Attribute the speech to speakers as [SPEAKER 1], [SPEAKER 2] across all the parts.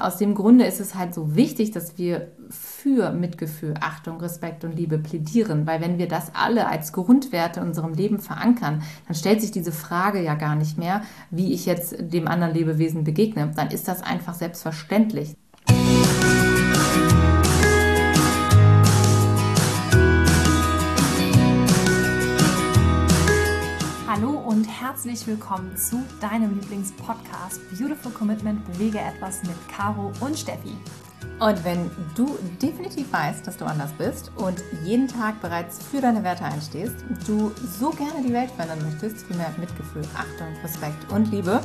[SPEAKER 1] aus dem Grunde ist es halt so wichtig, dass wir für Mitgefühl, Achtung, Respekt und Liebe plädieren, weil wenn wir das alle als Grundwerte in unserem Leben verankern, dann stellt sich diese Frage ja gar nicht mehr, wie ich jetzt dem anderen Lebewesen begegne. Dann ist das einfach selbstverständlich.
[SPEAKER 2] Herzlich willkommen zu deinem Lieblingspodcast Beautiful Commitment Bewege etwas mit Caro und Steffi.
[SPEAKER 1] Und wenn du definitiv weißt, dass du anders bist und jeden Tag bereits für deine Werte einstehst, du so gerne die Welt verändern möchtest, für mehr Mitgefühl, Achtung, Respekt und Liebe,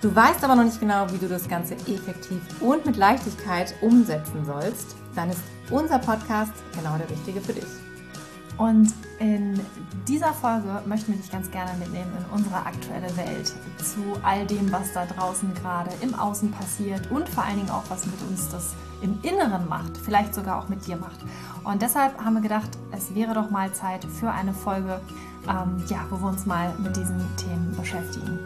[SPEAKER 1] du weißt aber noch nicht genau, wie du das Ganze effektiv und mit Leichtigkeit umsetzen sollst, dann ist unser Podcast genau der richtige für dich.
[SPEAKER 2] Und in dieser Folge möchten wir dich ganz gerne mitnehmen in unsere aktuelle Welt, zu all dem, was da draußen gerade im Außen passiert und vor allen Dingen auch, was mit uns das im Inneren macht, vielleicht sogar auch mit dir macht. Und deshalb haben wir gedacht, es wäre doch mal Zeit für eine Folge, ähm, ja, wo wir uns mal mit diesen Themen beschäftigen.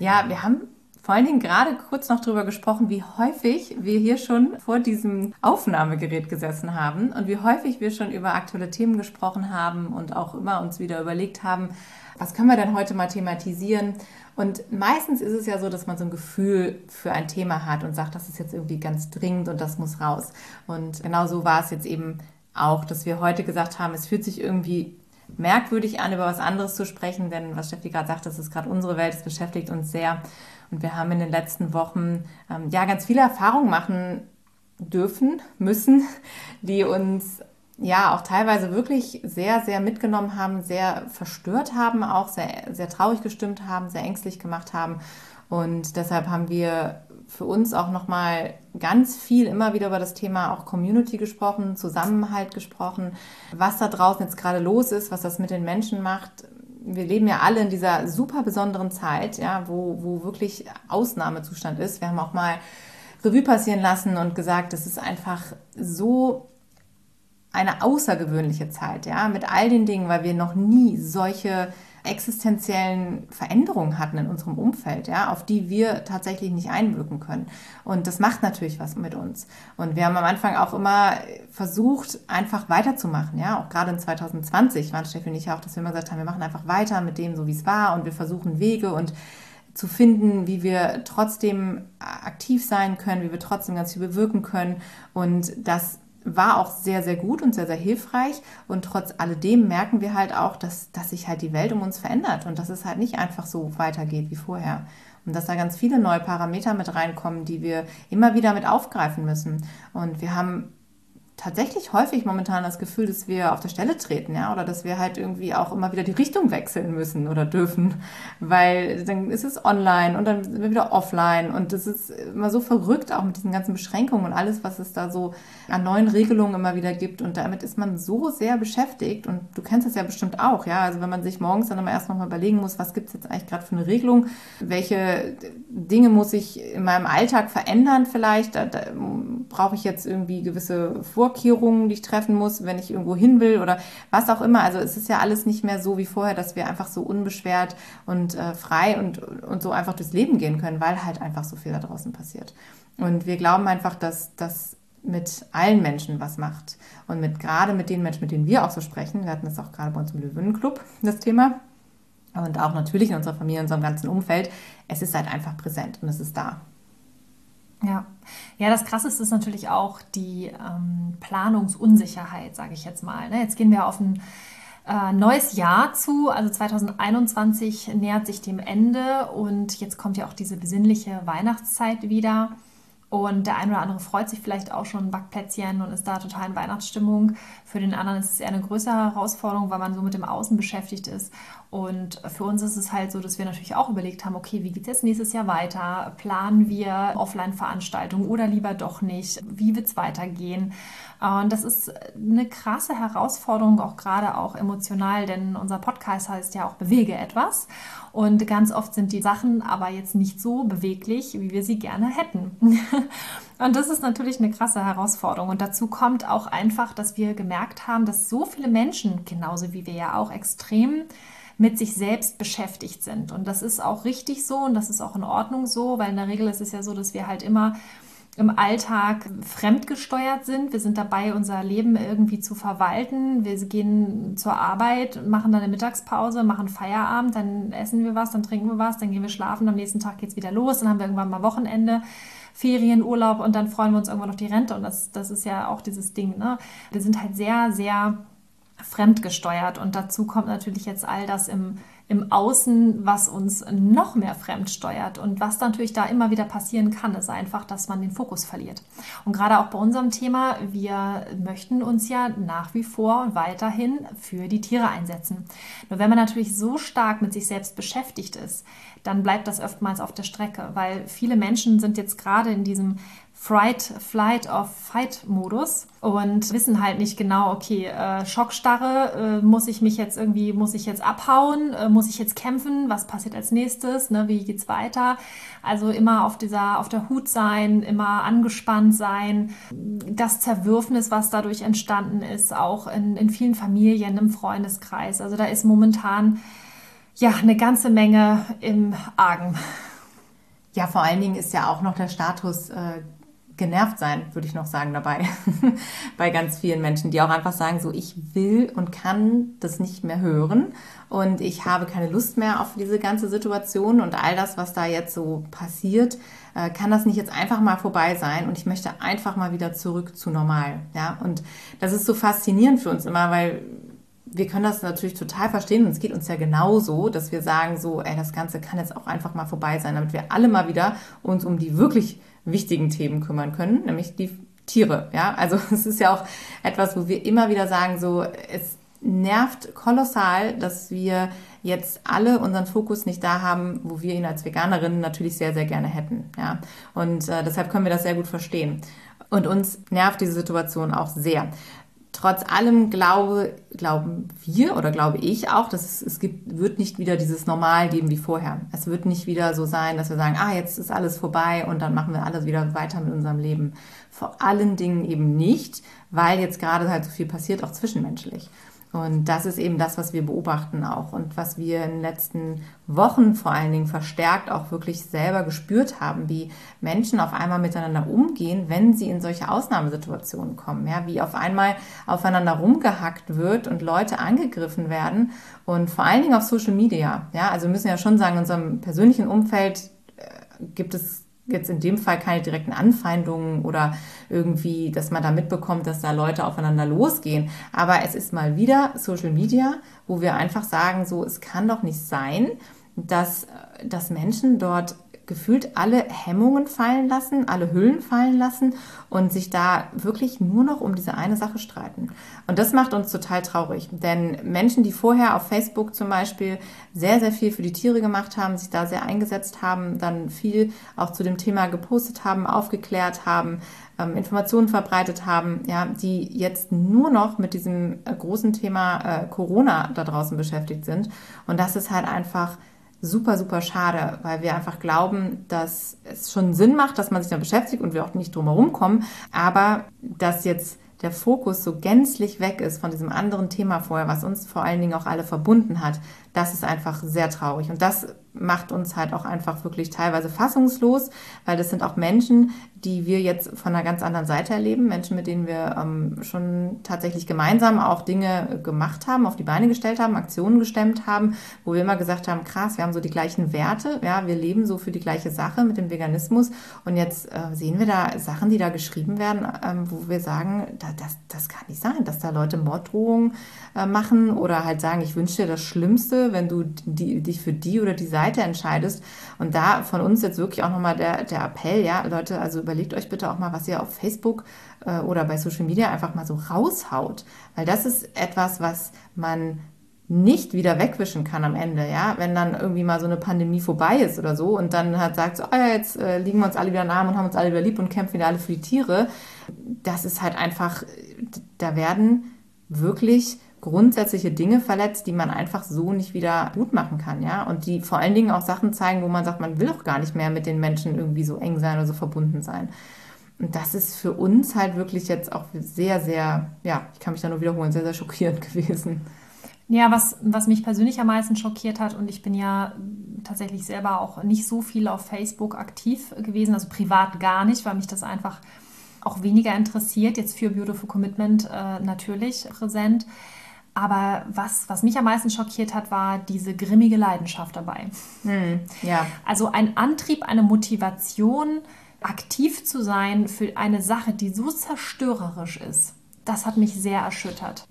[SPEAKER 1] Ja, wir haben vor allen Dingen gerade kurz noch darüber gesprochen, wie häufig wir hier schon vor diesem Aufnahmegerät gesessen haben und wie häufig wir schon über aktuelle Themen gesprochen haben und auch immer uns wieder überlegt haben, was können wir denn heute mal thematisieren? Und meistens ist es ja so, dass man so ein Gefühl für ein Thema hat und sagt, das ist jetzt irgendwie ganz dringend und das muss raus. Und genau so war es jetzt eben auch, dass wir heute gesagt haben, es fühlt sich irgendwie merkwürdig an, über was anderes zu sprechen, denn was Steffi gerade sagt, das ist gerade unsere Welt, es beschäftigt uns sehr. Und wir haben in den letzten Wochen ähm, ja ganz viele Erfahrungen machen dürfen, müssen, die uns ja auch teilweise wirklich sehr, sehr mitgenommen haben, sehr verstört haben, auch sehr, sehr traurig gestimmt haben, sehr ängstlich gemacht haben. Und deshalb haben wir für uns auch nochmal ganz viel immer wieder über das Thema auch Community gesprochen, Zusammenhalt gesprochen, was da draußen jetzt gerade los ist, was das mit den Menschen macht, wir leben ja alle in dieser super besonderen Zeit, ja, wo, wo wirklich Ausnahmezustand ist. Wir haben auch mal Revue passieren lassen und gesagt, das ist einfach so eine außergewöhnliche Zeit, ja, mit all den Dingen, weil wir noch nie solche existenziellen Veränderungen hatten in unserem Umfeld, ja, auf die wir tatsächlich nicht einwirken können. Und das macht natürlich was mit uns. Und wir haben am Anfang auch immer versucht, einfach weiterzumachen, ja, auch gerade in 2020 waren Steffi und ich auch, dass wir immer gesagt haben, wir machen einfach weiter mit dem, so wie es war und wir versuchen Wege und zu finden, wie wir trotzdem aktiv sein können, wie wir trotzdem ganz viel bewirken können und das war auch sehr, sehr gut und sehr, sehr hilfreich. Und trotz alledem merken wir halt auch, dass, dass sich halt die Welt um uns verändert und dass es halt nicht einfach so weitergeht wie vorher. Und dass da ganz viele neue Parameter mit reinkommen, die wir immer wieder mit aufgreifen müssen. Und wir haben tatsächlich häufig momentan das Gefühl, dass wir auf der Stelle treten, ja, oder dass wir halt irgendwie auch immer wieder die Richtung wechseln müssen oder dürfen, weil dann ist es online und dann sind wir wieder offline und das ist immer so verrückt auch mit diesen ganzen Beschränkungen und alles, was es da so an neuen Regelungen immer wieder gibt. Und damit ist man so sehr beschäftigt und du kennst das ja bestimmt auch, ja, also wenn man sich morgens dann immer erst nochmal überlegen muss, was gibt es jetzt eigentlich gerade für eine Regelung, welche Dinge muss ich in meinem Alltag verändern vielleicht, da, da brauche ich jetzt irgendwie gewisse Vor Vorkehrungen, die ich treffen muss, wenn ich irgendwo hin will oder was auch immer. Also es ist ja alles nicht mehr so wie vorher, dass wir einfach so unbeschwert und äh, frei und, und so einfach durchs Leben gehen können, weil halt einfach so viel da draußen passiert. Und wir glauben einfach, dass das mit allen Menschen was macht. Und mit gerade mit den Menschen, mit denen wir auch so sprechen, wir hatten das auch gerade bei uns im Löwenclub, das Thema. Und auch natürlich in unserer Familie, in unserem ganzen Umfeld. Es ist halt einfach präsent und es ist da.
[SPEAKER 2] Ja. ja, das Krasseste ist natürlich auch die ähm, Planungsunsicherheit, sage ich jetzt mal. Ne? Jetzt gehen wir auf ein äh, neues Jahr zu, also 2021 nähert sich dem Ende und jetzt kommt ja auch diese besinnliche Weihnachtszeit wieder. Und der eine oder andere freut sich vielleicht auch schon Backplätzchen und ist da total in Weihnachtsstimmung. Für den anderen ist es eher eine größere Herausforderung, weil man so mit dem Außen beschäftigt ist. Und für uns ist es halt so, dass wir natürlich auch überlegt haben, okay, wie geht es jetzt nächstes Jahr weiter? Planen wir Offline-Veranstaltungen oder lieber doch nicht? Wie wird es weitergehen? Und das ist eine krasse Herausforderung, auch gerade auch emotional, denn unser Podcast heißt ja auch Bewege etwas. Und ganz oft sind die Sachen aber jetzt nicht so beweglich, wie wir sie gerne hätten. Und das ist natürlich eine krasse Herausforderung. Und dazu kommt auch einfach, dass wir gemerkt haben, dass so viele Menschen, genauso wie wir ja auch, extrem mit sich selbst beschäftigt sind. Und das ist auch richtig so und das ist auch in Ordnung so, weil in der Regel ist es ja so, dass wir halt immer im Alltag fremdgesteuert sind. Wir sind dabei, unser Leben irgendwie zu verwalten. Wir gehen zur Arbeit, machen dann eine Mittagspause, machen Feierabend, dann essen wir was, dann trinken wir was, dann gehen wir schlafen, am nächsten Tag geht es wieder los, dann haben wir irgendwann mal Wochenende. Ferien, Urlaub und dann freuen wir uns irgendwann auf die Rente. Und das, das ist ja auch dieses Ding. Ne? Wir sind halt sehr, sehr fremdgesteuert. Und dazu kommt natürlich jetzt all das im, im Außen, was uns noch mehr fremd steuert. Und was natürlich da immer wieder passieren kann, ist einfach, dass man den Fokus verliert. Und gerade auch bei unserem Thema, wir möchten uns ja nach wie vor weiterhin für die Tiere einsetzen. Nur wenn man natürlich so stark mit sich selbst beschäftigt ist, dann bleibt das oftmals auf der Strecke, weil viele Menschen sind jetzt gerade in diesem Fright, Flight of Fight-Modus und wissen halt nicht genau, okay, äh, Schockstarre, äh, muss ich mich jetzt irgendwie, muss ich jetzt abhauen, äh, muss ich jetzt kämpfen, was passiert als nächstes, ne, wie geht's weiter? Also immer auf dieser, auf der Hut sein, immer angespannt sein. Das Zerwürfnis, was dadurch entstanden ist, auch in, in vielen Familien, im Freundeskreis. Also da ist momentan ja eine ganze Menge im Argen.
[SPEAKER 1] Ja, vor allen Dingen ist ja auch noch der Status äh, genervt sein, würde ich noch sagen dabei, bei ganz vielen Menschen, die auch einfach sagen, so ich will und kann das nicht mehr hören und ich habe keine Lust mehr auf diese ganze Situation und all das, was da jetzt so passiert, äh, kann das nicht jetzt einfach mal vorbei sein und ich möchte einfach mal wieder zurück zu normal, ja. Und das ist so faszinierend für uns immer, weil wir können das natürlich total verstehen und es geht uns ja genauso, dass wir sagen so, ey, das Ganze kann jetzt auch einfach mal vorbei sein, damit wir alle mal wieder uns um die wirklich wichtigen Themen kümmern können, nämlich die Tiere. Ja, also es ist ja auch etwas, wo wir immer wieder sagen, so es nervt kolossal, dass wir jetzt alle unseren Fokus nicht da haben, wo wir ihn als Veganerinnen natürlich sehr, sehr gerne hätten. Ja, und äh, deshalb können wir das sehr gut verstehen. Und uns nervt diese Situation auch sehr trotz allem glaube, glauben wir oder glaube ich auch, dass es, es gibt, wird nicht wieder dieses Normal geben wie vorher. Es wird nicht wieder so sein, dass wir sagen, ah, jetzt ist alles vorbei und dann machen wir alles wieder weiter mit unserem Leben. Vor allen Dingen eben nicht, weil jetzt gerade halt so viel passiert, auch zwischenmenschlich. Und das ist eben das, was wir beobachten auch und was wir in den letzten Wochen vor allen Dingen verstärkt auch wirklich selber gespürt haben, wie Menschen auf einmal miteinander umgehen, wenn sie in solche Ausnahmesituationen kommen. Ja, wie auf einmal aufeinander rumgehackt wird und Leute angegriffen werden und vor allen Dingen auf Social Media. Ja, also wir müssen ja schon sagen, in unserem persönlichen Umfeld äh, gibt es jetzt in dem Fall keine direkten Anfeindungen oder irgendwie, dass man da mitbekommt, dass da Leute aufeinander losgehen. Aber es ist mal wieder Social Media, wo wir einfach sagen, so, es kann doch nicht sein, dass, dass Menschen dort gefühlt alle Hemmungen fallen lassen, alle Hüllen fallen lassen und sich da wirklich nur noch um diese eine Sache streiten. Und das macht uns total traurig, denn Menschen, die vorher auf Facebook zum Beispiel sehr, sehr viel für die Tiere gemacht haben, sich da sehr eingesetzt haben, dann viel auch zu dem Thema gepostet haben, aufgeklärt haben, ähm, Informationen verbreitet haben, ja, die jetzt nur noch mit diesem äh, großen Thema äh, Corona da draußen beschäftigt sind. Und das ist halt einfach super, super schade, weil wir einfach glauben, dass es schon Sinn macht, dass man sich da beschäftigt und wir auch nicht drum herum kommen, aber dass jetzt der Fokus so gänzlich weg ist von diesem anderen Thema vorher, was uns vor allen Dingen auch alle verbunden hat, das ist einfach sehr traurig. Und das macht uns halt auch einfach wirklich teilweise fassungslos, weil das sind auch Menschen, die wir jetzt von einer ganz anderen Seite erleben, Menschen, mit denen wir ähm, schon tatsächlich gemeinsam auch Dinge gemacht haben, auf die Beine gestellt haben, Aktionen gestemmt haben, wo wir immer gesagt haben, krass, wir haben so die gleichen Werte, ja, wir leben so für die gleiche Sache mit dem Veganismus und jetzt äh, sehen wir da Sachen, die da geschrieben werden, ähm, wo wir sagen, da, das, das kann nicht sein, dass da Leute Morddrohungen äh, machen oder halt sagen, ich wünsche dir das Schlimmste, wenn du die, dich für die oder die Seite entscheidest. Und da von uns jetzt wirklich auch nochmal der, der Appell, ja, Leute, also überlegt euch bitte auch mal, was ihr auf Facebook äh, oder bei Social Media einfach mal so raushaut. Weil das ist etwas, was man nicht wieder wegwischen kann am Ende, ja, wenn dann irgendwie mal so eine Pandemie vorbei ist oder so und dann halt sagt so, oh ja, jetzt äh, liegen wir uns alle wieder Arm und haben uns alle wieder lieb und kämpfen wieder alle für die Tiere. Das ist halt einfach, da werden wirklich grundsätzliche Dinge verletzt, die man einfach so nicht wieder gut machen kann, ja. Und die vor allen Dingen auch Sachen zeigen, wo man sagt, man will auch gar nicht mehr mit den Menschen irgendwie so eng sein oder so verbunden sein. Und das ist für uns halt wirklich jetzt auch sehr, sehr, ja, ich kann mich da nur wiederholen, sehr, sehr schockierend gewesen.
[SPEAKER 2] Ja, was, was mich persönlich am meisten schockiert hat, und ich bin ja tatsächlich selber auch nicht so viel auf Facebook aktiv gewesen, also privat gar nicht, weil mich das einfach auch weniger interessiert, jetzt für Beautiful Commitment äh, natürlich präsent. Aber was, was mich am meisten schockiert hat, war diese grimmige Leidenschaft dabei.
[SPEAKER 1] Hm, ja.
[SPEAKER 2] Also ein Antrieb, eine Motivation, aktiv zu sein für eine Sache, die so zerstörerisch ist, das hat mich sehr erschüttert.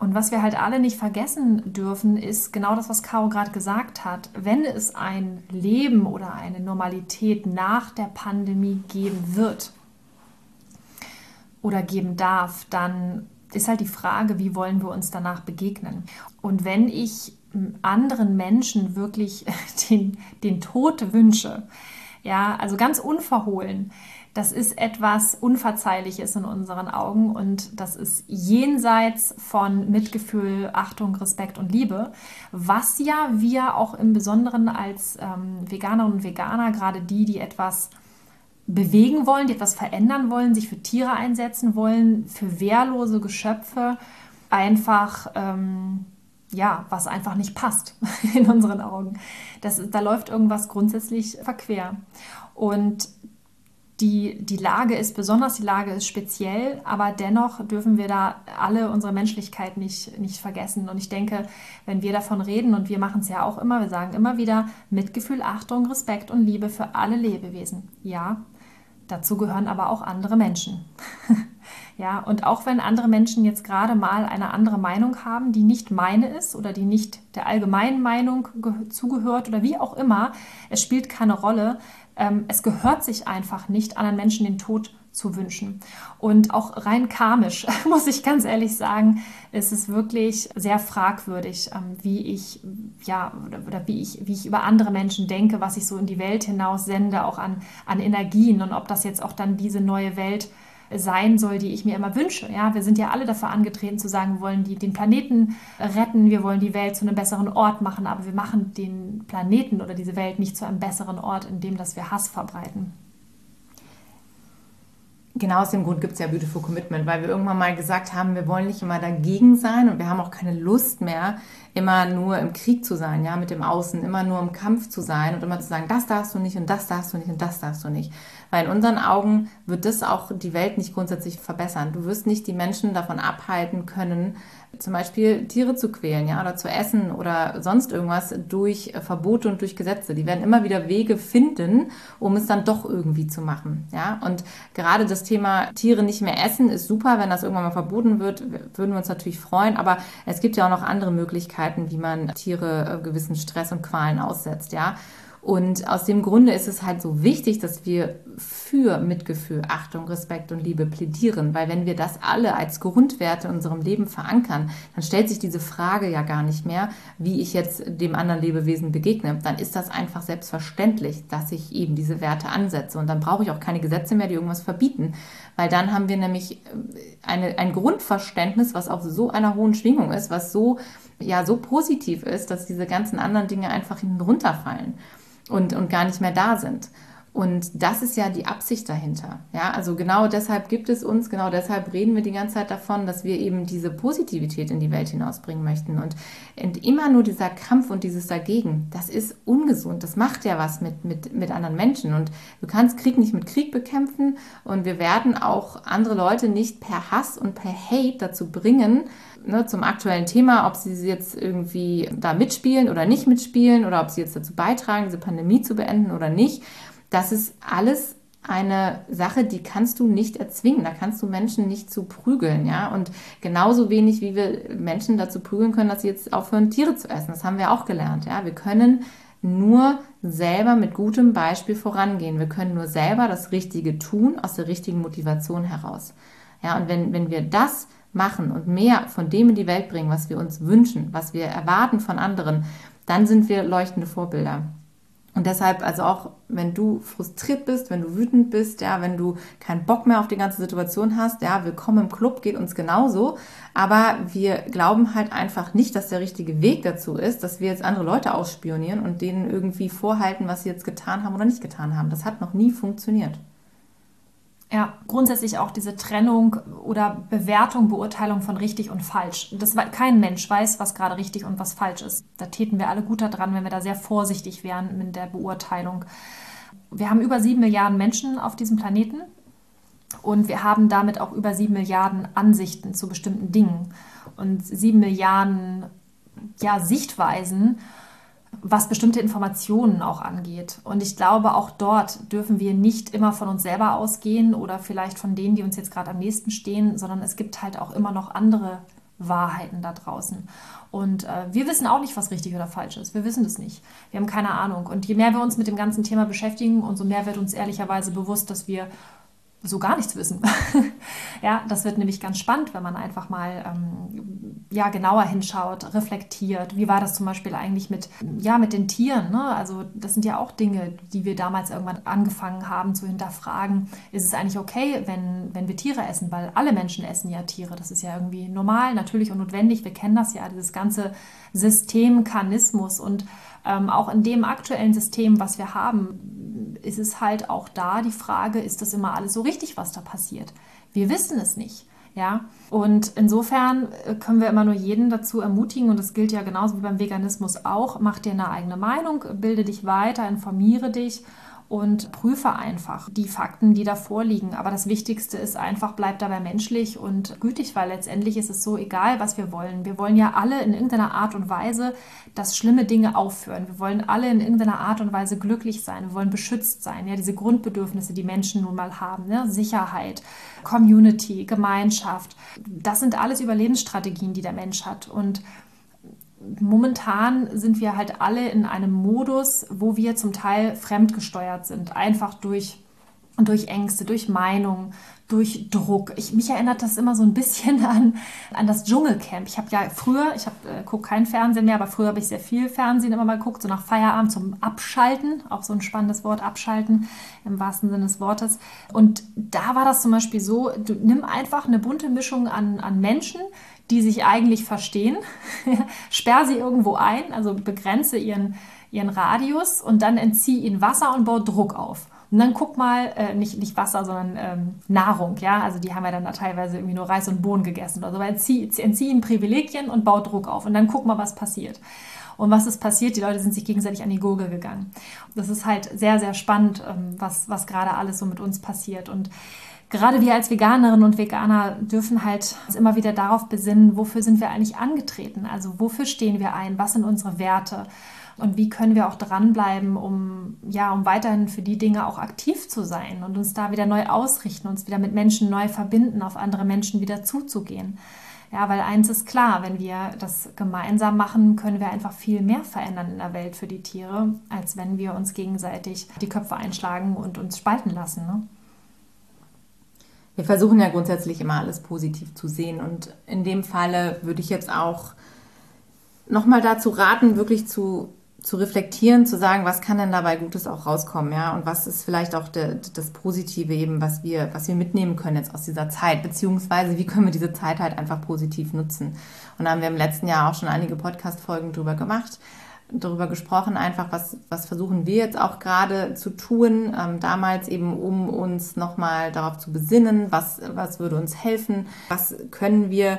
[SPEAKER 2] Und was wir halt alle nicht vergessen dürfen, ist genau das, was Caro gerade gesagt hat. Wenn es ein Leben oder eine Normalität nach der Pandemie geben wird oder geben darf, dann ist halt die Frage, wie wollen wir uns danach begegnen. Und wenn ich anderen Menschen wirklich den, den Tod wünsche, ja, also ganz unverhohlen, das ist etwas Unverzeihliches in unseren Augen und das ist jenseits von Mitgefühl, Achtung, Respekt und Liebe, was ja wir auch im Besonderen als ähm, Veganerinnen und Veganer, gerade die, die etwas bewegen wollen, die etwas verändern wollen, sich für Tiere einsetzen wollen, für wehrlose Geschöpfe, einfach, ähm, ja, was einfach nicht passt in unseren Augen. Das, da läuft irgendwas grundsätzlich verquer. Und die, die Lage ist besonders, die Lage ist speziell, aber dennoch dürfen wir da alle unsere Menschlichkeit nicht, nicht vergessen. Und ich denke, wenn wir davon reden, und wir machen es ja auch immer, wir sagen immer wieder Mitgefühl, Achtung, Respekt und Liebe für alle Lebewesen. Ja, dazu gehören aber auch andere Menschen. ja, und auch wenn andere Menschen jetzt gerade mal eine andere Meinung haben, die nicht meine ist oder die nicht der allgemeinen Meinung zugehört oder wie auch immer, es spielt keine Rolle ähm, es gehört sich einfach nicht, anderen Menschen den Tod zu wünschen. Und auch rein karmisch, muss ich ganz ehrlich sagen, ist es wirklich sehr fragwürdig, ähm, wie ich, ja, oder, wie ich, wie ich über andere Menschen denke, was ich so in die Welt hinaus sende, auch an, an Energien und ob das jetzt auch dann diese neue Welt sein soll, die ich mir immer wünsche. Ja, wir sind ja alle dafür angetreten zu sagen, wir wollen die, den Planeten retten, wir wollen die Welt zu einem besseren Ort machen, aber wir machen den Planeten oder diese Welt nicht zu einem besseren Ort, indem dass wir Hass verbreiten.
[SPEAKER 1] Genau aus dem Grund gibt es ja Beautiful Commitment, weil wir irgendwann mal gesagt haben, wir wollen nicht immer dagegen sein und wir haben auch keine Lust mehr, immer nur im Krieg zu sein, ja, mit dem Außen, immer nur im Kampf zu sein und immer zu sagen, das darfst du nicht und das darfst du nicht und das darfst du nicht. Weil in unseren Augen wird das auch die Welt nicht grundsätzlich verbessern. Du wirst nicht die Menschen davon abhalten können, zum Beispiel Tiere zu quälen, ja, oder zu essen oder sonst irgendwas durch Verbote und durch Gesetze. Die werden immer wieder Wege finden, um es dann doch irgendwie zu machen, ja. Und gerade das Thema Tiere nicht mehr essen ist super, wenn das irgendwann mal verboten wird, würden wir uns natürlich freuen. Aber es gibt ja auch noch andere Möglichkeiten, wie man Tiere äh, gewissen Stress und Qualen aussetzt, ja. Und aus dem Grunde ist es halt so wichtig, dass wir für Mitgefühl, Achtung, Respekt und Liebe plädieren, weil wenn wir das alle als Grundwerte in unserem Leben verankern, dann stellt sich diese Frage ja gar nicht mehr, wie ich jetzt dem anderen Lebewesen begegne. Dann ist das einfach selbstverständlich, dass ich eben diese Werte ansetze und dann brauche ich auch keine Gesetze mehr, die irgendwas verbieten, weil dann haben wir nämlich äh, eine, ein Grundverständnis, was auf so einer hohen Schwingung ist, was so ja so positiv ist, dass diese ganzen anderen Dinge einfach hinten runterfallen und, und gar nicht mehr da sind. Und das ist ja die Absicht dahinter. Ja, also genau deshalb gibt es uns, genau deshalb reden wir die ganze Zeit davon, dass wir eben diese Positivität in die Welt hinausbringen möchten. Und, und immer nur dieser Kampf und dieses Dagegen, das ist ungesund. Das macht ja was mit, mit, mit anderen Menschen. Und du kannst Krieg nicht mit Krieg bekämpfen. Und wir werden auch andere Leute nicht per Hass und per Hate dazu bringen, ne, zum aktuellen Thema, ob sie jetzt irgendwie da mitspielen oder nicht mitspielen oder ob sie jetzt dazu beitragen, diese Pandemie zu beenden oder nicht. Das ist alles eine Sache, die kannst du nicht erzwingen. Da kannst du Menschen nicht zu prügeln, ja. Und genauso wenig, wie wir Menschen dazu prügeln können, dass sie jetzt aufhören, Tiere zu essen. Das haben wir auch gelernt, ja. Wir können nur selber mit gutem Beispiel vorangehen. Wir können nur selber das Richtige tun, aus der richtigen Motivation heraus. Ja, und wenn, wenn wir das machen und mehr von dem in die Welt bringen, was wir uns wünschen, was wir erwarten von anderen, dann sind wir leuchtende Vorbilder. Und deshalb, also auch wenn du frustriert bist, wenn du wütend bist, ja, wenn du keinen Bock mehr auf die ganze Situation hast, ja, willkommen im Club, geht uns genauso. Aber wir glauben halt einfach nicht, dass der richtige Weg dazu ist, dass wir jetzt andere Leute ausspionieren und denen irgendwie vorhalten, was sie jetzt getan haben oder nicht getan haben. Das hat noch nie funktioniert.
[SPEAKER 2] Ja, grundsätzlich auch diese Trennung oder Bewertung, Beurteilung von richtig und falsch. Das, kein Mensch weiß, was gerade richtig und was falsch ist. Da täten wir alle gut daran, wenn wir da sehr vorsichtig wären mit der Beurteilung. Wir haben über sieben Milliarden Menschen auf diesem Planeten und wir haben damit auch über sieben Milliarden Ansichten zu bestimmten Dingen und sieben Milliarden ja, Sichtweisen was bestimmte Informationen auch angeht. Und ich glaube, auch dort dürfen wir nicht immer von uns selber ausgehen oder vielleicht von denen, die uns jetzt gerade am nächsten stehen, sondern es gibt halt auch immer noch andere Wahrheiten da draußen. Und äh, wir wissen auch nicht, was richtig oder falsch ist. Wir wissen es nicht. Wir haben keine Ahnung. Und je mehr wir uns mit dem ganzen Thema beschäftigen, umso mehr wird uns ehrlicherweise bewusst, dass wir so gar nichts wissen. ja, das wird nämlich ganz spannend, wenn man einfach mal ähm, ja, genauer hinschaut, reflektiert. Wie war das zum Beispiel eigentlich mit, ja, mit den Tieren? Ne? Also das sind ja auch Dinge, die wir damals irgendwann angefangen haben zu hinterfragen. Ist es eigentlich okay, wenn, wenn wir Tiere essen? Weil alle Menschen essen ja Tiere. Das ist ja irgendwie normal, natürlich und notwendig. Wir kennen das ja, dieses ganze Systemkanismus und ähm, auch in dem aktuellen System, was wir haben, ist es halt auch da die Frage, ist das immer alles so richtig, was da passiert? Wir wissen es nicht. Ja, und insofern äh, können wir immer nur jeden dazu ermutigen, und das gilt ja genauso wie beim Veganismus auch, mach dir eine eigene Meinung, bilde dich weiter, informiere dich und prüfe einfach die Fakten, die da vorliegen. Aber das Wichtigste ist einfach, bleib dabei menschlich und gütig, weil letztendlich ist es so egal, was wir wollen. Wir wollen ja alle in irgendeiner Art und Weise, dass schlimme Dinge aufhören. Wir wollen alle in irgendeiner Art und Weise glücklich sein. Wir wollen beschützt sein. Ja, diese Grundbedürfnisse, die Menschen nun mal haben. Ne? Sicherheit, Community, Gemeinschaft. Das sind alles Überlebensstrategien, die der Mensch hat. Und momentan sind wir halt alle in einem Modus, wo wir zum Teil fremdgesteuert sind, einfach durch, durch Ängste, durch Meinungen, durch Druck. Ich, mich erinnert das immer so ein bisschen an, an das Dschungelcamp. Ich habe ja früher, ich äh, gucke kein Fernsehen mehr, aber früher habe ich sehr viel Fernsehen immer mal geguckt, so nach Feierabend zum Abschalten, auch so ein spannendes Wort, Abschalten im wahrsten Sinne des Wortes. Und da war das zum Beispiel so, du nimm einfach eine bunte Mischung an, an Menschen, die sich eigentlich verstehen, sperr sie irgendwo ein, also begrenze ihren, ihren Radius und dann entzieh ihnen Wasser und bau Druck auf. Und dann guck mal, äh, nicht, nicht Wasser, sondern ähm, Nahrung, ja. Also die haben ja dann da teilweise irgendwie nur Reis und Bohnen gegessen oder so. Aber entzieh, entzieh ihnen Privilegien und bau Druck auf. Und dann guck mal, was passiert. Und was ist passiert? Die Leute sind sich gegenseitig an die Gurgel gegangen. Das ist halt sehr, sehr spannend, ähm, was, was gerade alles so mit uns passiert. Und gerade wir als Veganerinnen und Veganer dürfen halt uns immer wieder darauf besinnen, wofür sind wir eigentlich angetreten? Also wofür stehen wir ein? Was sind unsere Werte? Und wie können wir auch dranbleiben, um, ja, um weiterhin für die Dinge auch aktiv zu sein und uns da wieder neu ausrichten, uns wieder mit Menschen neu verbinden, auf andere Menschen wieder zuzugehen. Ja, weil eins ist klar, wenn wir das gemeinsam machen, können wir einfach viel mehr verändern in der Welt für die Tiere, als wenn wir uns gegenseitig die Köpfe einschlagen und uns spalten lassen. Ne?
[SPEAKER 1] Wir versuchen ja grundsätzlich immer alles positiv zu sehen. Und in dem Falle würde ich jetzt auch nochmal dazu raten, wirklich zu, zu reflektieren, zu sagen, was kann denn dabei Gutes auch rauskommen, ja, und was ist vielleicht auch de, das Positive eben, was wir, was wir mitnehmen können jetzt aus dieser Zeit, beziehungsweise wie können wir diese Zeit halt einfach positiv nutzen. Und da haben wir im letzten Jahr auch schon einige Podcast-Folgen drüber gemacht darüber gesprochen, einfach was, was versuchen wir jetzt auch gerade zu tun, ähm, damals eben, um uns nochmal darauf zu besinnen, was, was würde uns helfen, was können wir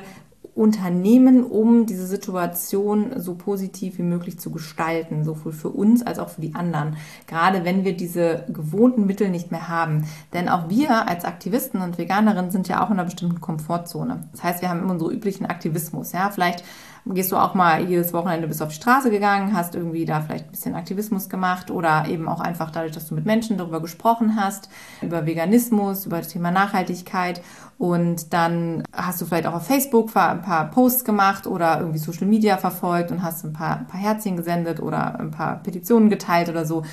[SPEAKER 1] unternehmen, um diese Situation so positiv wie möglich zu gestalten, sowohl für uns als auch für die anderen. Gerade wenn wir diese gewohnten Mittel nicht mehr haben. Denn auch wir als Aktivisten und Veganerinnen sind ja auch in einer bestimmten Komfortzone. Das heißt, wir haben immer unseren üblichen Aktivismus. Ja, vielleicht gehst du auch mal jedes Wochenende bis auf die Straße gegangen, hast irgendwie da vielleicht ein bisschen Aktivismus gemacht oder eben auch einfach dadurch, dass du mit Menschen darüber gesprochen hast, über Veganismus, über das Thema Nachhaltigkeit und dann hast du vielleicht auch auf Facebook ein paar Posts gemacht oder irgendwie Social Media verfolgt und hast ein paar, ein paar Herzchen gesendet oder ein paar Petitionen geteilt oder so.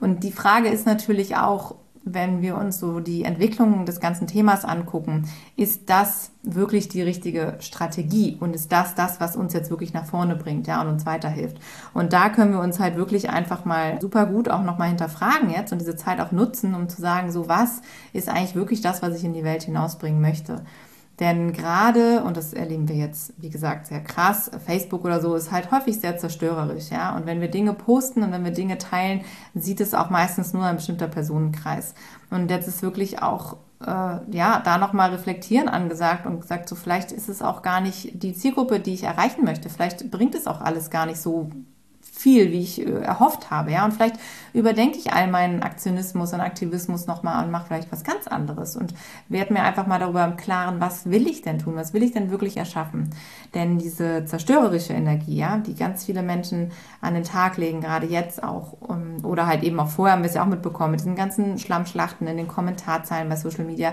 [SPEAKER 1] Und die Frage ist natürlich auch, wenn wir uns so die Entwicklung des ganzen Themas angucken, ist das wirklich die richtige Strategie und ist das das, was uns jetzt wirklich nach vorne bringt, ja, und uns weiterhilft. Und da können wir uns halt wirklich einfach mal super gut auch nochmal hinterfragen jetzt und diese Zeit auch nutzen, um zu sagen, so was ist eigentlich wirklich das, was ich in die Welt hinausbringen möchte. Denn gerade, und das erleben wir jetzt, wie gesagt, sehr krass, Facebook oder so ist halt häufig sehr zerstörerisch, ja. Und wenn wir Dinge posten und wenn wir Dinge teilen, sieht es auch meistens nur ein bestimmter Personenkreis. Und jetzt ist wirklich auch äh, ja, da nochmal reflektieren angesagt und gesagt, so vielleicht ist es auch gar nicht die Zielgruppe, die ich erreichen möchte. Vielleicht bringt es auch alles gar nicht so viel, wie ich äh, erhofft habe. Ja? Und vielleicht überdenke ich all meinen Aktionismus und Aktivismus nochmal und mache vielleicht was ganz anderes und werde mir einfach mal darüber im Klaren, was will ich denn tun, was will ich denn wirklich erschaffen. Denn diese zerstörerische Energie, ja, die ganz viele Menschen an den Tag legen, gerade jetzt auch, um, oder halt eben auch vorher, haben wir es ja auch mitbekommen, mit diesen ganzen Schlammschlachten in den Kommentarzeilen bei Social Media,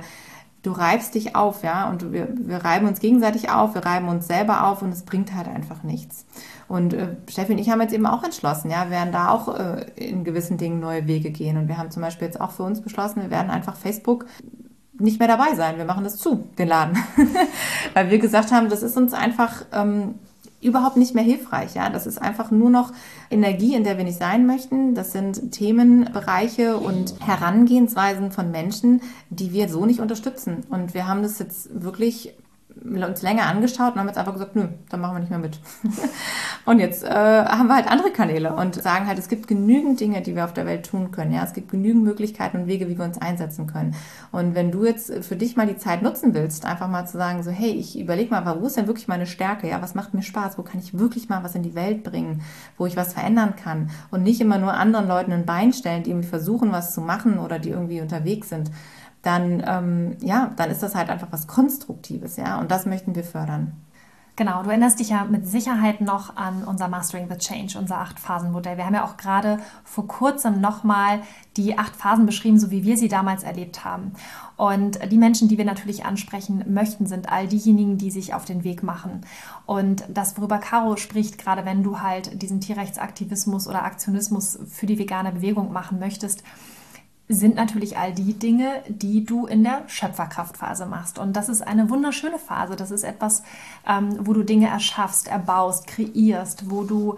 [SPEAKER 1] du reibst dich auf, ja, und wir, wir reiben uns gegenseitig auf, wir reiben uns selber auf und es bringt halt einfach nichts. Und äh, Steffi und ich haben jetzt eben auch entschlossen, ja, wir werden da auch äh, in gewissen Dingen neue Wege gehen. Und wir haben zum Beispiel jetzt auch für uns beschlossen, wir werden einfach Facebook nicht mehr dabei sein. Wir machen das zu, den Laden. Weil wir gesagt haben, das ist uns einfach ähm, überhaupt nicht mehr hilfreich. Ja? Das ist einfach nur noch Energie, in der wir nicht sein möchten. Das sind Themenbereiche und Herangehensweisen von Menschen, die wir so nicht unterstützen. Und wir haben das jetzt wirklich uns länger angeschaut und haben jetzt einfach gesagt, nö, dann machen wir nicht mehr mit. und jetzt äh, haben wir halt andere Kanäle und sagen halt, es gibt genügend Dinge, die wir auf der Welt tun können. Ja, es gibt genügend Möglichkeiten und Wege, wie wir uns einsetzen können. Und wenn du jetzt für dich mal die Zeit nutzen willst, einfach mal zu sagen, so, hey, ich überlege mal, wo ist denn wirklich meine Stärke? Ja, was macht mir Spaß? Wo kann ich wirklich mal was in die Welt bringen? Wo ich was verändern kann? Und nicht immer nur anderen Leuten ein Bein stellen, die irgendwie versuchen, was zu machen oder die irgendwie unterwegs sind dann, ähm, ja, dann ist das halt einfach was Konstruktives, ja, und das möchten wir fördern.
[SPEAKER 2] Genau, du erinnerst dich ja mit Sicherheit noch an unser Mastering the Change, unser Acht-Phasen-Modell. Wir haben ja auch gerade vor kurzem nochmal die acht Phasen beschrieben, so wie wir sie damals erlebt haben. Und die Menschen, die wir natürlich ansprechen möchten, sind all diejenigen, die sich auf den Weg machen. Und das, worüber Caro spricht, gerade wenn du halt diesen Tierrechtsaktivismus oder Aktionismus für die vegane Bewegung machen möchtest, sind natürlich all die Dinge, die du in der Schöpferkraftphase machst. Und das ist eine wunderschöne Phase. Das ist etwas, ähm, wo du Dinge erschaffst, erbaust, kreierst, wo du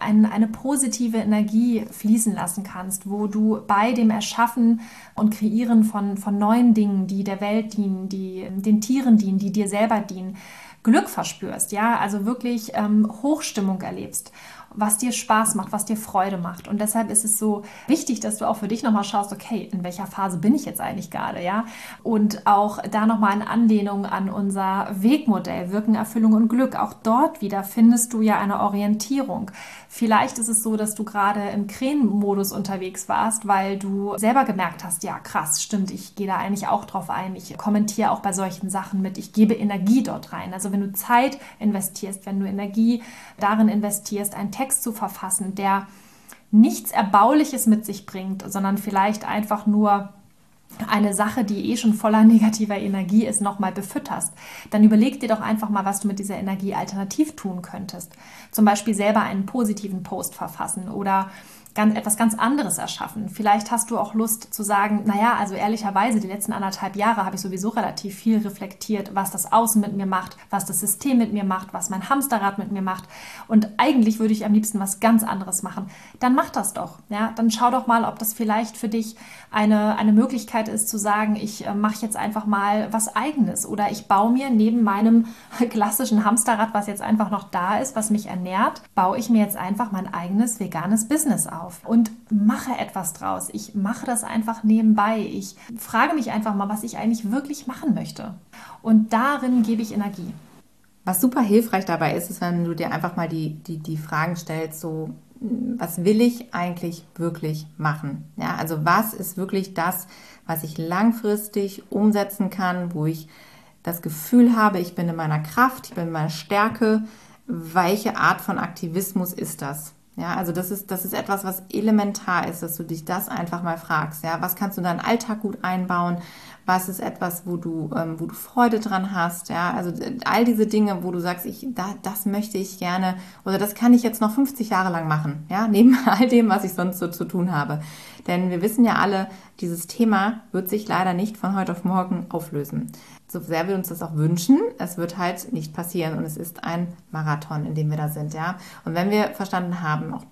[SPEAKER 2] ein, eine positive Energie fließen lassen kannst, wo du bei dem Erschaffen und Kreieren von, von neuen Dingen, die der Welt dienen, die den Tieren dienen, die dir selber dienen, Glück verspürst, ja, also wirklich ähm, Hochstimmung erlebst was dir Spaß macht, was dir Freude macht. Und deshalb ist es so wichtig, dass du auch für dich nochmal schaust, okay, in welcher Phase bin ich jetzt eigentlich gerade, ja? Und auch da nochmal in Anlehnung an unser Wegmodell, Wirken, Erfüllung und Glück. Auch dort wieder findest du ja eine Orientierung. Vielleicht ist es so, dass du gerade im Krähenmodus unterwegs warst, weil du selber gemerkt hast, ja krass, stimmt, ich gehe da eigentlich auch drauf ein. Ich kommentiere auch bei solchen Sachen mit. Ich gebe Energie dort rein. Also wenn du Zeit investierst, wenn du Energie darin investierst, einen Text zu verfassen, der nichts Erbauliches mit sich bringt, sondern vielleicht einfach nur eine Sache, die eh schon voller negativer Energie ist, nochmal befütterst, dann überleg dir doch einfach mal, was du mit dieser Energie alternativ tun könntest. Zum Beispiel selber einen positiven Post verfassen oder ganz, etwas ganz anderes erschaffen. Vielleicht hast du auch Lust zu sagen, naja, also ehrlicherweise, die letzten anderthalb Jahre habe ich sowieso relativ viel reflektiert, was das Außen mit mir macht, was das System mit mir macht, was mein Hamsterrad mit mir macht. Und eigentlich würde ich am liebsten was ganz anderes machen. Dann mach das doch. Ja? Dann schau doch mal, ob das vielleicht für dich eine, eine Möglichkeit ist, zu sagen, ich äh, mache jetzt einfach mal was Eigenes oder ich baue mir neben meinem klassischen Hamsterrad, was jetzt einfach noch da ist, was mich ernährt, baue ich mir jetzt einfach mein eigenes veganes Business auf auf und mache etwas draus. Ich mache das einfach nebenbei. Ich frage mich einfach mal, was ich eigentlich wirklich machen möchte. Und darin gebe ich Energie.
[SPEAKER 1] Was super hilfreich dabei ist, ist, wenn du dir einfach mal die, die, die Fragen stellst, so, was will ich eigentlich wirklich machen? Ja, also was ist wirklich das, was ich langfristig umsetzen kann, wo ich das Gefühl habe, ich bin in meiner Kraft, ich bin in meiner Stärke. Welche Art von Aktivismus ist das? Ja, also das ist, das ist etwas, was elementar ist, dass du dich das einfach mal fragst. Ja, was kannst du in deinen Alltag gut einbauen? Was ist etwas, wo du, ähm, wo du Freude dran hast? Ja, also all diese Dinge, wo du sagst, ich, da, das möchte ich gerne oder das kann ich jetzt noch 50 Jahre lang machen. Ja, neben all dem, was ich sonst so zu tun habe. Denn wir wissen ja alle, dieses Thema wird sich leider nicht von heute auf morgen auflösen so sehr wir uns das auch wünschen, es wird halt nicht passieren und es ist ein Marathon, in dem wir da sind, ja. Und wenn wir verstanden haben, auch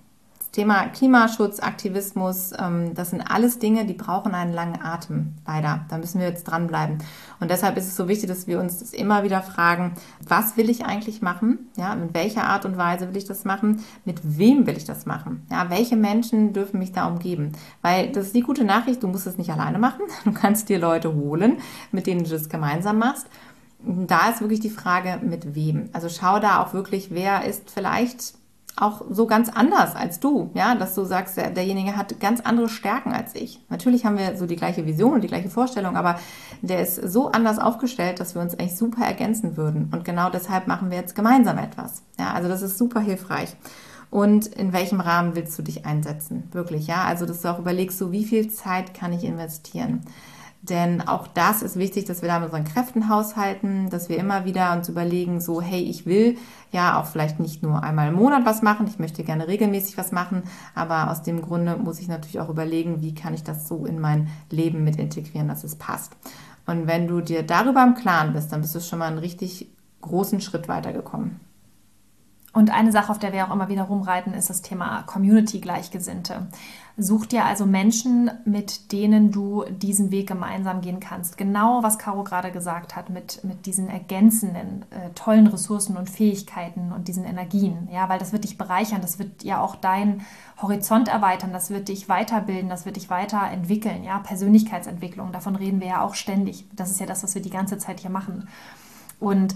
[SPEAKER 1] Thema Klimaschutz, Aktivismus, ähm, das sind alles Dinge, die brauchen einen langen Atem, leider. Da müssen wir jetzt dranbleiben. Und deshalb ist es so wichtig, dass wir uns das immer wieder fragen, was will ich eigentlich machen? Ja, in welcher Art und Weise will ich das machen? Mit wem will ich das machen? Ja, welche Menschen dürfen mich da umgeben? Weil das ist die gute Nachricht, du musst es nicht alleine machen. Du kannst dir Leute holen, mit denen du das gemeinsam machst. Da ist wirklich die Frage, mit wem. Also schau da auch wirklich, wer ist vielleicht auch so ganz anders als du, ja, dass du sagst, der, derjenige hat ganz andere Stärken als ich. Natürlich haben wir so die gleiche Vision und die gleiche Vorstellung, aber der ist so anders aufgestellt, dass wir uns eigentlich super ergänzen würden. Und genau deshalb machen wir jetzt gemeinsam etwas. Ja, also das ist super hilfreich. Und in welchem Rahmen willst du dich einsetzen? Wirklich, ja. Also, dass du auch überlegst, so wie viel Zeit kann ich investieren? Denn auch das ist wichtig, dass wir da mit unseren Kräften haushalten, dass wir immer wieder uns überlegen, so, hey, ich will ja auch vielleicht nicht nur einmal im Monat was machen, ich möchte gerne regelmäßig was machen, aber aus dem Grunde muss ich natürlich auch überlegen, wie kann ich das so in mein Leben mit integrieren, dass es passt. Und wenn du dir darüber im Klaren bist, dann bist du schon mal einen richtig großen Schritt weitergekommen.
[SPEAKER 2] Und eine Sache, auf der wir auch immer wieder rumreiten, ist das Thema Community-Gleichgesinnte. Such dir also Menschen, mit denen du diesen Weg gemeinsam gehen kannst. Genau, was Caro gerade gesagt hat, mit, mit diesen ergänzenden, äh, tollen Ressourcen und Fähigkeiten und diesen Energien. Ja, weil das wird dich bereichern, das wird ja auch deinen Horizont erweitern, das wird dich weiterbilden, das wird dich weiterentwickeln. Ja, Persönlichkeitsentwicklung, davon reden wir ja auch ständig. Das ist ja das, was wir die ganze Zeit hier machen. Und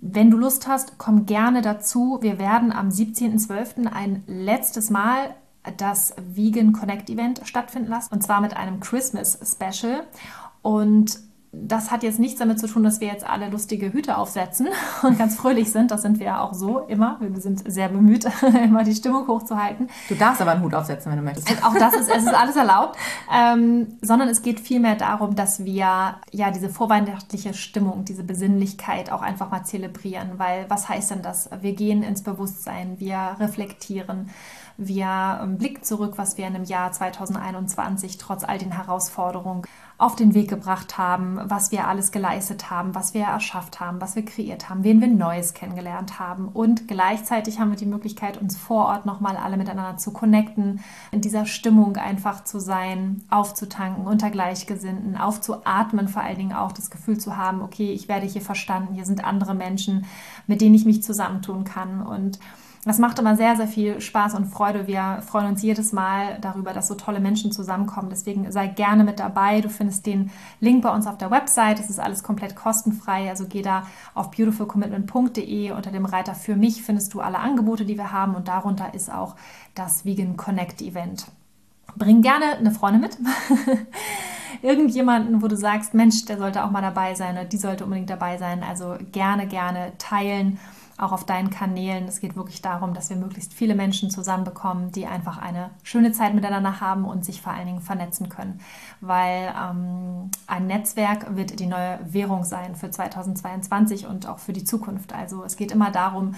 [SPEAKER 2] wenn du Lust hast, komm gerne dazu. Wir werden am 17.12. ein letztes Mal das Vegan Connect Event stattfinden lassen und zwar mit einem Christmas Special. Und das hat jetzt nichts damit zu tun, dass wir jetzt alle lustige Hüte aufsetzen und ganz fröhlich sind. Das sind wir ja auch so immer. Wir sind sehr bemüht, immer die Stimmung hochzuhalten.
[SPEAKER 1] Du darfst aber einen Hut aufsetzen, wenn du möchtest.
[SPEAKER 2] Auch das ist, es ist alles erlaubt. Ähm, sondern es geht vielmehr darum, dass wir ja diese vorweihnachtliche Stimmung, diese Besinnlichkeit auch einfach mal zelebrieren. Weil was heißt denn das? Wir gehen ins Bewusstsein, wir reflektieren. Wir ähm, blicken zurück, was wir in dem Jahr 2021 trotz all den Herausforderungen auf den Weg gebracht haben, was wir alles geleistet haben, was wir erschafft haben, was wir kreiert haben, wen wir Neues kennengelernt haben. Und gleichzeitig haben wir die Möglichkeit, uns vor Ort nochmal alle miteinander zu connecten, in dieser Stimmung einfach zu sein, aufzutanken, unter Gleichgesinnten, aufzuatmen, vor allen Dingen auch das Gefühl zu haben, okay, ich werde hier verstanden, hier sind andere Menschen, mit denen ich mich zusammentun kann. Und das macht immer sehr, sehr viel Spaß und Freude. Wir freuen uns jedes Mal darüber, dass so tolle Menschen zusammenkommen. Deswegen sei gerne mit dabei. Du findest den Link bei uns auf der Website. Das ist alles komplett kostenfrei. Also geh da auf beautifulcommitment.de unter dem Reiter für mich findest du alle Angebote, die wir haben und darunter ist auch das Vegan Connect Event. Bring gerne eine Freundin mit. Irgendjemanden, wo du sagst, Mensch, der sollte auch mal dabei sein oder die sollte unbedingt dabei sein. Also gerne, gerne teilen auch auf deinen Kanälen. Es geht wirklich darum, dass wir möglichst viele Menschen zusammenbekommen, die einfach eine schöne Zeit miteinander haben und sich vor allen Dingen vernetzen können. Weil ähm, ein Netzwerk wird die neue Währung sein für 2022 und auch für die Zukunft. Also es geht immer darum,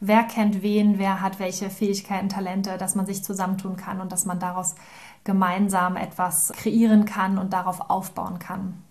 [SPEAKER 2] wer kennt wen, wer hat welche Fähigkeiten, Talente, dass man sich zusammentun kann und dass man daraus gemeinsam etwas kreieren kann und darauf aufbauen kann.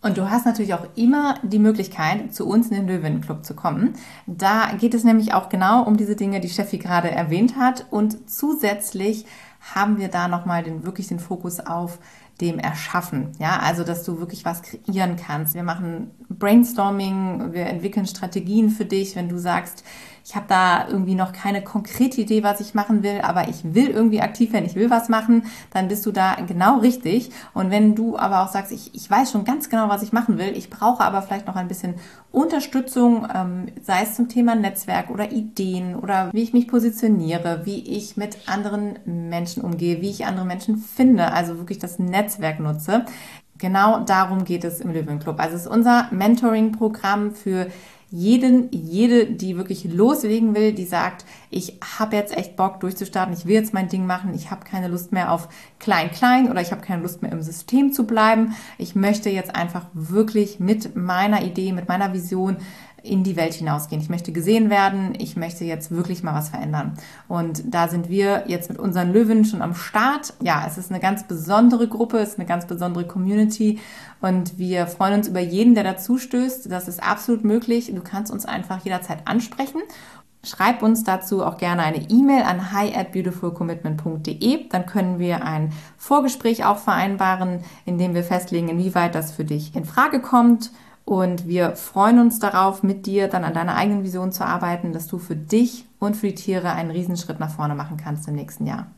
[SPEAKER 1] Und du hast natürlich auch immer die Möglichkeit, zu uns in den Löwenclub zu kommen. Da geht es nämlich auch genau um diese Dinge, die Steffi gerade erwähnt hat. Und zusätzlich haben wir da nochmal den, wirklich den Fokus auf dem Erschaffen. Ja, also, dass du wirklich was kreieren kannst. Wir machen Brainstorming, wir entwickeln Strategien für dich, wenn du sagst, ich habe da irgendwie noch keine konkrete Idee, was ich machen will, aber ich will irgendwie aktiv werden, ich will was machen, dann bist du da genau richtig. Und wenn du aber auch sagst, ich, ich weiß schon ganz genau, was ich machen will, ich brauche aber vielleicht noch ein bisschen Unterstützung, ähm, sei es zum Thema Netzwerk oder Ideen oder wie ich mich positioniere, wie ich mit anderen Menschen umgehe, wie ich andere Menschen finde, also wirklich das Netzwerk nutze. Genau darum geht es im Löwenclub. Also es ist unser Mentoring-Programm für jeden, jede, die wirklich loslegen will, die sagt, ich habe jetzt echt Bock durchzustarten, ich will jetzt mein Ding machen, ich habe keine Lust mehr auf klein klein oder ich habe keine Lust mehr im System zu bleiben. Ich möchte jetzt einfach wirklich mit meiner Idee, mit meiner Vision in die Welt hinausgehen. Ich möchte gesehen werden. Ich möchte jetzt wirklich mal was verändern. Und da sind wir jetzt mit unseren Löwen schon am Start. Ja, es ist eine ganz besondere Gruppe, es ist eine ganz besondere Community. Und wir freuen uns über jeden, der dazu stößt. Das ist absolut möglich. Du kannst uns einfach jederzeit ansprechen. Schreib uns dazu auch gerne eine E-Mail an hi at beautifulcommitment.de. Dann können wir ein Vorgespräch auch vereinbaren, in dem wir festlegen, inwieweit das für dich in Frage kommt. Und wir freuen uns darauf, mit dir dann an deiner eigenen Vision zu arbeiten, dass du für dich und für die Tiere einen Riesenschritt nach vorne machen kannst im nächsten Jahr.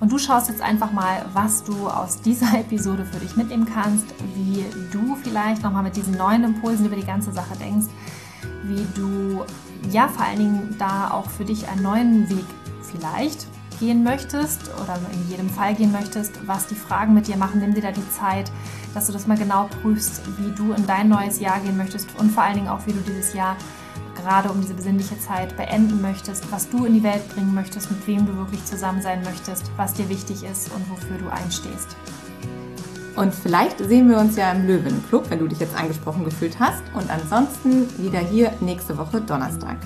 [SPEAKER 2] Und du schaust jetzt einfach mal, was du aus dieser Episode für dich mitnehmen kannst, wie du vielleicht nochmal mit diesen neuen Impulsen über die ganze Sache denkst, wie du ja vor allen Dingen da auch für dich einen neuen Weg vielleicht gehen möchtest oder in jedem Fall gehen möchtest, was die Fragen mit dir machen, nimm dir da die Zeit, dass du das mal genau prüfst, wie du in dein neues Jahr gehen möchtest und vor allen Dingen auch, wie du dieses Jahr gerade um diese besinnliche Zeit beenden möchtest, was du in die Welt bringen möchtest, mit wem du wirklich zusammen sein möchtest, was dir wichtig ist und wofür du einstehst.
[SPEAKER 1] Und vielleicht sehen wir uns ja im Löwenclub, wenn du dich jetzt angesprochen gefühlt hast. Und ansonsten wieder hier nächste Woche Donnerstag.